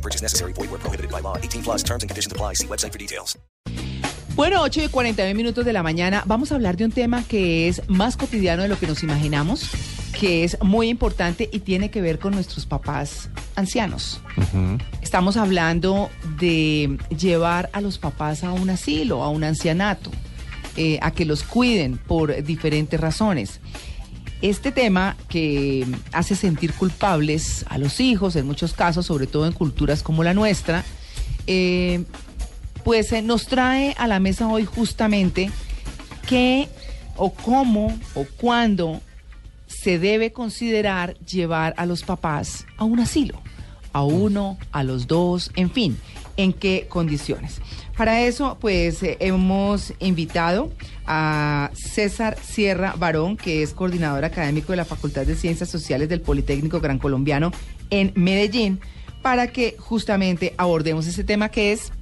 No purchase necessary. Void where prohibited by law. 18 plus terms and conditions apply. See website for details. Bueno, 8 y 49 minutos de la mañana. Vamos a hablar de un tema que es más cotidiano de lo que nos imaginamos, que es muy importante y tiene que ver con nuestros papás ancianos. Estamos hablando de llevar a los papás a un asilo, a un ancianato, eh, a que los cuiden por diferentes razones. Este tema que hace sentir culpables a los hijos, en muchos casos, sobre todo en culturas como la nuestra, eh, pues eh, nos trae a la mesa hoy justamente qué o cómo o cuándo se debe considerar llevar a los papás a un asilo, a uno, a los dos, en fin, en qué condiciones. Para eso, pues eh, hemos invitado a César Sierra Barón, que es coordinador académico de la Facultad de Ciencias Sociales del Politécnico Gran Colombiano en Medellín, para que justamente abordemos ese tema que es,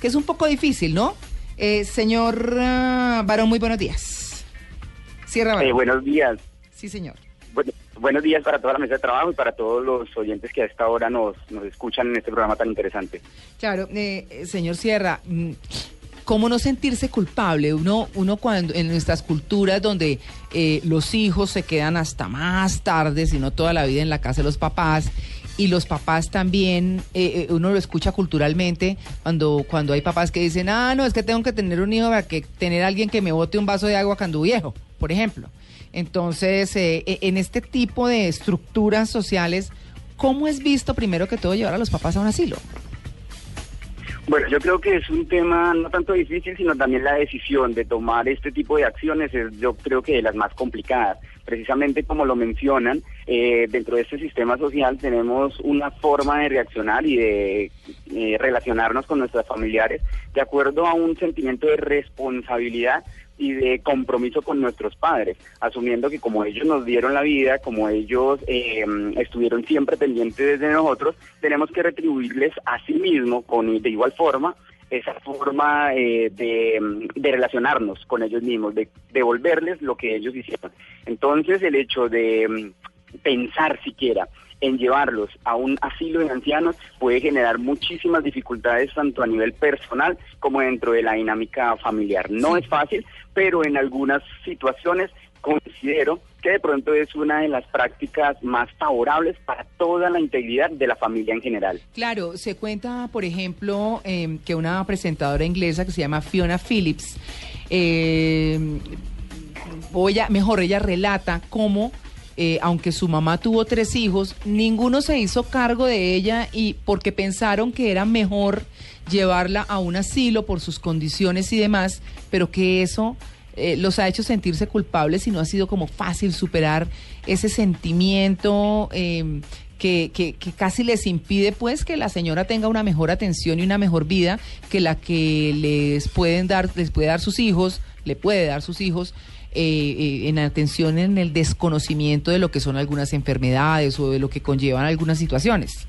que es un poco difícil, ¿no? Eh, señor ah, Barón, muy buenos días. Sierra Barón. Eh, buenos días. Sí, señor. Bueno, buenos días para toda la mesa de trabajo y para todos los oyentes que a esta hora nos, nos escuchan en este programa tan interesante. Claro, eh, señor Sierra, mm, ¿cómo no sentirse culpable? Uno, uno cuando en nuestras culturas donde eh, los hijos se quedan hasta más tarde, sino toda la vida en la casa de los papás, y los papás también, eh, eh, uno lo escucha culturalmente cuando, cuando hay papás que dicen, ah, no, es que tengo que tener un hijo para que tener alguien que me bote un vaso de agua cuando viejo, por ejemplo. Entonces, eh, eh, en este tipo de estructuras sociales, ¿cómo es visto primero que todo llevar a los papás a un asilo? Bueno, yo creo que es un tema no tanto difícil, sino también la decisión de tomar este tipo de acciones es yo creo que de las más complicadas. Precisamente como lo mencionan, eh, dentro de este sistema social tenemos una forma de reaccionar y de eh, relacionarnos con nuestros familiares de acuerdo a un sentimiento de responsabilidad y de compromiso con nuestros padres, asumiendo que como ellos nos dieron la vida, como ellos eh, estuvieron siempre pendientes de nosotros, tenemos que retribuirles a sí mismo con de igual forma esa forma eh, de, de relacionarnos con ellos mismos, de devolverles lo que ellos hicieron. Entonces el hecho de mm, pensar siquiera en llevarlos a un asilo de ancianos puede generar muchísimas dificultades tanto a nivel personal como dentro de la dinámica familiar. No es fácil, pero en algunas situaciones considero que de pronto es una de las prácticas más favorables para toda la integridad de la familia en general. Claro, se cuenta, por ejemplo, eh, que una presentadora inglesa que se llama Fiona Phillips, eh, o ella, mejor, ella relata cómo, eh, aunque su mamá tuvo tres hijos, ninguno se hizo cargo de ella y porque pensaron que era mejor llevarla a un asilo por sus condiciones y demás, pero que eso eh, los ha hecho sentirse culpables y no ha sido como fácil superar ese sentimiento eh, que, que- que casi les impide pues que la señora tenga una mejor atención y una mejor vida que la que les pueden dar, les puede dar sus hijos, le puede dar sus hijos. eh, eh, en atención en el desconocimiento de lo que son algunas enfermedades o de lo que conllevan algunas situaciones.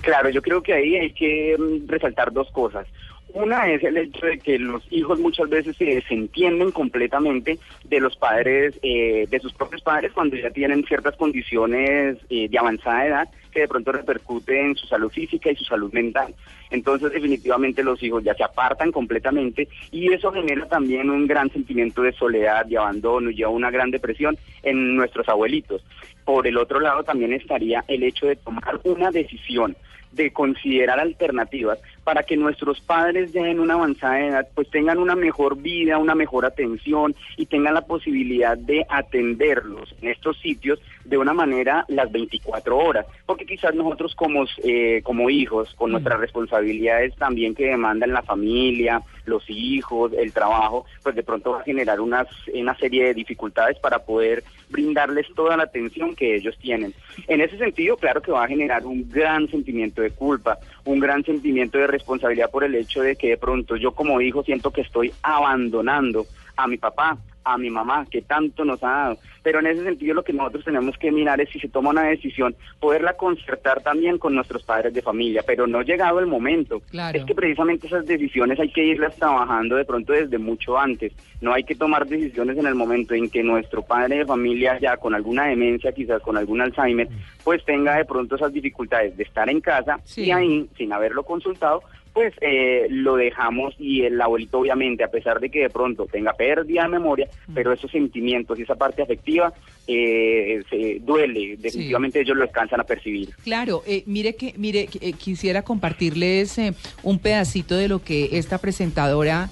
Claro, yo creo que ahí hay que mm, resaltar dos cosas. Una es el hecho de que los hijos muchas veces se desentienden completamente de los padres, eh, de sus propios padres cuando ya tienen ciertas condiciones eh, de avanzada edad que de pronto repercute en su salud física y su salud mental. Entonces definitivamente los hijos ya se apartan completamente y eso genera también un gran sentimiento de soledad, de abandono y ya una gran depresión en nuestros abuelitos. Por el otro lado también estaría el hecho de tomar una decisión de considerar alternativas para que nuestros padres ya en una avanzada edad pues tengan una mejor vida, una mejor atención y tengan la posibilidad de atenderlos en estos sitios de una manera las 24 horas, porque quizás nosotros como, eh, como hijos, con nuestras responsabilidades también que demandan la familia, los hijos, el trabajo, pues de pronto va a generar unas, una serie de dificultades para poder brindarles toda la atención que ellos tienen. En ese sentido, claro que va a generar un gran sentimiento de culpa, un gran sentimiento de responsabilidad por el hecho de que de pronto yo como hijo siento que estoy abandonando a mi papá, a mi mamá, que tanto nos ha dado. Pero en ese sentido lo que nosotros tenemos que mirar es si se toma una decisión, poderla concertar también con nuestros padres de familia, pero no llegado el momento. Claro. Es que precisamente esas decisiones hay que irlas trabajando de pronto desde mucho antes. No hay que tomar decisiones en el momento en que nuestro padre de familia ya con alguna demencia, quizás con algún Alzheimer, pues tenga de pronto esas dificultades de estar en casa Sí. y ahí, sin haberlo consultado, pues eh, lo dejamos y el abuelito obviamente, a pesar de que de pronto tenga pérdida de memoria, pero esos sentimientos y esa parte afectiva eh, se duele, definitivamente ellos lo alcanzan a percibir. Claro, eh, mire que mire que, eh, quisiera compartirles eh, un pedacito de lo que esta presentadora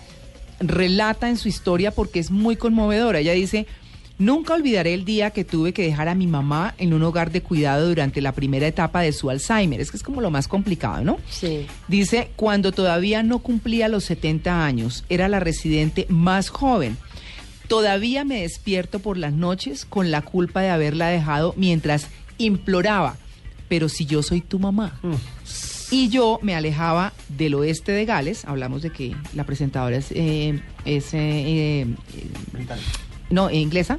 relata en su historia porque es muy conmovedora. Ella dice, nunca olvidaré el día que tuve que dejar a mi mamá en un hogar de cuidado durante la primera etapa de su Alzheimer. Es que es como lo más complicado, ¿no? Sí. Dice, cuando todavía no cumplía los 70 años, era la residente más joven. Todavía me despierto por las noches con la culpa de haberla dejado mientras imploraba, pero si yo soy tu mamá. Y yo me alejaba del oeste de Gales, hablamos de que la presentadora es, eh, es, eh, eh, no, inglesa,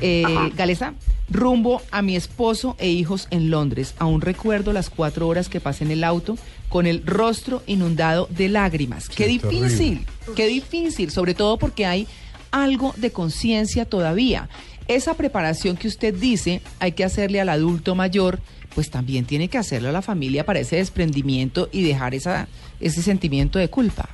eh, galesa, rumbo a mi esposo e hijos en Londres. Aún recuerdo las cuatro horas que pasé en el auto con el rostro inundado de lágrimas. Qué, difícil, qué difícil, sobre todo porque hay algo de conciencia todavía. Esa preparación que usted dice hay que hacerle al adulto mayor, pues también tiene que hacerle a la familia para ese desprendimiento y dejar esa, ese sentimiento de culpa.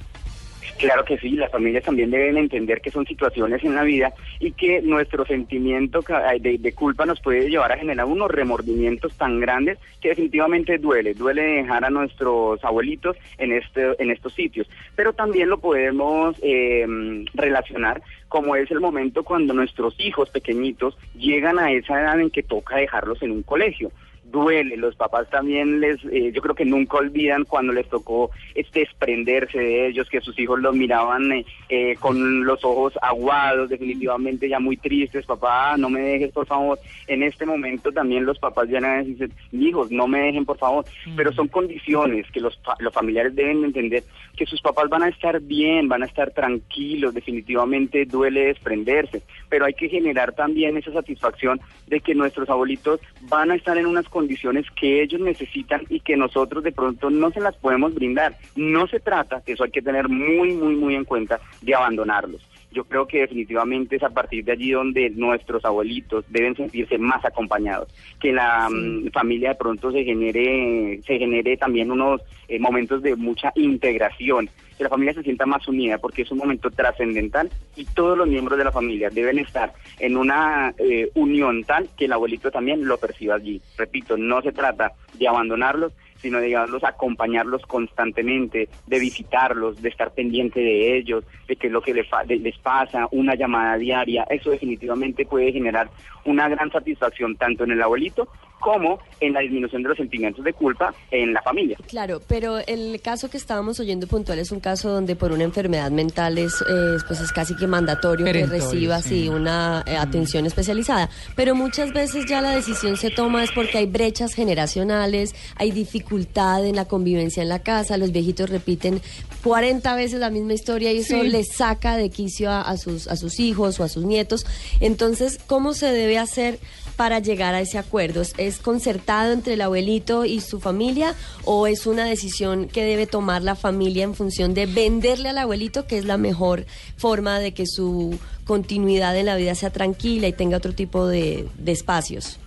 Claro que sí, las familias también deben entender que son situaciones en la vida y que nuestro sentimiento de culpa nos puede llevar a generar unos remordimientos tan grandes que definitivamente duele, duele dejar a nuestros abuelitos en este en estos sitios, pero también lo podemos eh, relacionar como es el momento cuando nuestros hijos pequeñitos llegan a esa edad en que toca dejarlos en un colegio duele, los papás también les, eh, yo creo que nunca olvidan cuando les tocó este desprenderse de ellos, que sus hijos los miraban eh, eh, con los ojos aguados, definitivamente ya muy tristes, papá, no me dejes por favor. En este momento también los papás ya a decir, hijos, no me dejen por favor, pero son condiciones que los, los familiares deben entender que sus papás van a estar bien, van a estar tranquilos, definitivamente duele desprenderse, pero hay que generar también esa satisfacción de que nuestros abuelitos van a estar en unas condiciones que ellos necesitan y que nosotros de pronto no se las podemos brindar. No se trata, que eso hay que tener muy, muy, muy en cuenta, de abandonarlos. Yo creo que definitivamente es a partir de allí donde nuestros abuelitos deben sentirse más acompañados, que la mm, familia de pronto se genere, se genere también unos eh, momentos de mucha integración, que la familia se sienta más unida, porque es un momento trascendental y todos los miembros de la familia deben estar en una eh, unión tal que el abuelito también lo perciba allí. Repito, no se trata de abandonarlos, sino de digamos, acompañarlos constantemente, de visitarlos, de estar pendiente de ellos, de qué es lo que les, les pasa, una llamada diaria. Eso definitivamente puede generar una gran satisfacción tanto en el abuelito como en la disminución de los sentimientos de culpa en la familia. Claro, pero el caso que estábamos oyendo puntual es un caso donde por una enfermedad mental es, eh, pues es casi que mandatorio que reciba sí. sí, una eh, atención especializada. Pero muchas veces ya la decisión se toma es porque hay brechas generacionales, hay dificultad en la convivencia en la casa, los viejitos repiten 40 veces la misma historia y eso Sí. les saca de quicio a, a sus, a sus hijos o a sus nietos. Entonces, ¿cómo se debe hacer? Para llegar a ese acuerdo? ¿Es- ¿Es concertado entre el abuelito y su familia o es una decisión que debe tomar la familia en función de venderle al abuelito, que es la mejor forma de que su continuidad en la vida sea tranquila y tenga otro tipo de espacios?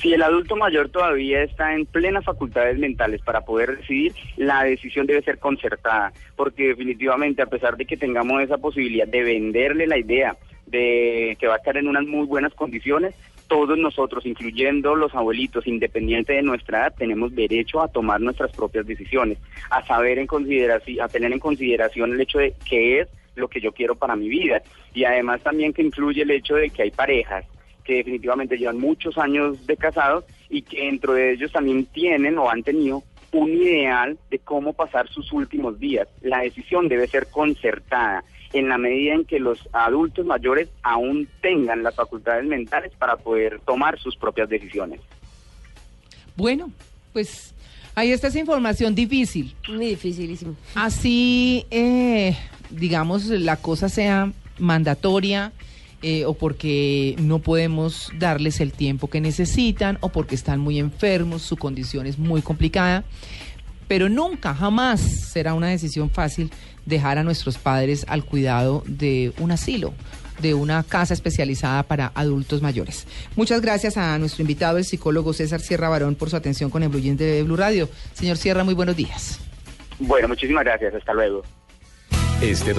Si el adulto mayor todavía está en plenas facultades mentales para poder decidir, la decisión debe ser concertada, porque definitivamente a pesar de que tengamos esa posibilidad de venderle la idea de que va a estar en unas muy buenas condiciones, todos nosotros, incluyendo los abuelitos, independiente de nuestra edad, tenemos derecho a tomar nuestras propias decisiones, a saber en consideración, a tener en consideración el hecho de qué es lo que yo quiero para mi vida y además también que incluye el hecho de que hay parejas que definitivamente llevan muchos años de casados y que dentro de ellos también tienen o han tenido un ideal de cómo pasar sus últimos días. La decisión debe ser concertada en la medida en que los adultos mayores aún tengan las facultades mentales para poder tomar sus propias decisiones. Bueno, pues Ahí está esa información difícil. Muy dificilísimo. Así, eh, digamos, la cosa sea mandatoria eh, o porque no podemos darles el tiempo que necesitan o porque están muy enfermos, su condición es muy complicada. Pero nunca, jamás será una decisión fácil dejar a nuestros padres al cuidado de un asilo de una casa especializada para adultos mayores. Muchas gracias a nuestro invitado, el psicólogo César Sierra Barón, por su atención con el Bluyente de Blue Radio. Señor Sierra, muy buenos días. Bueno, muchísimas gracias. Hasta luego. Este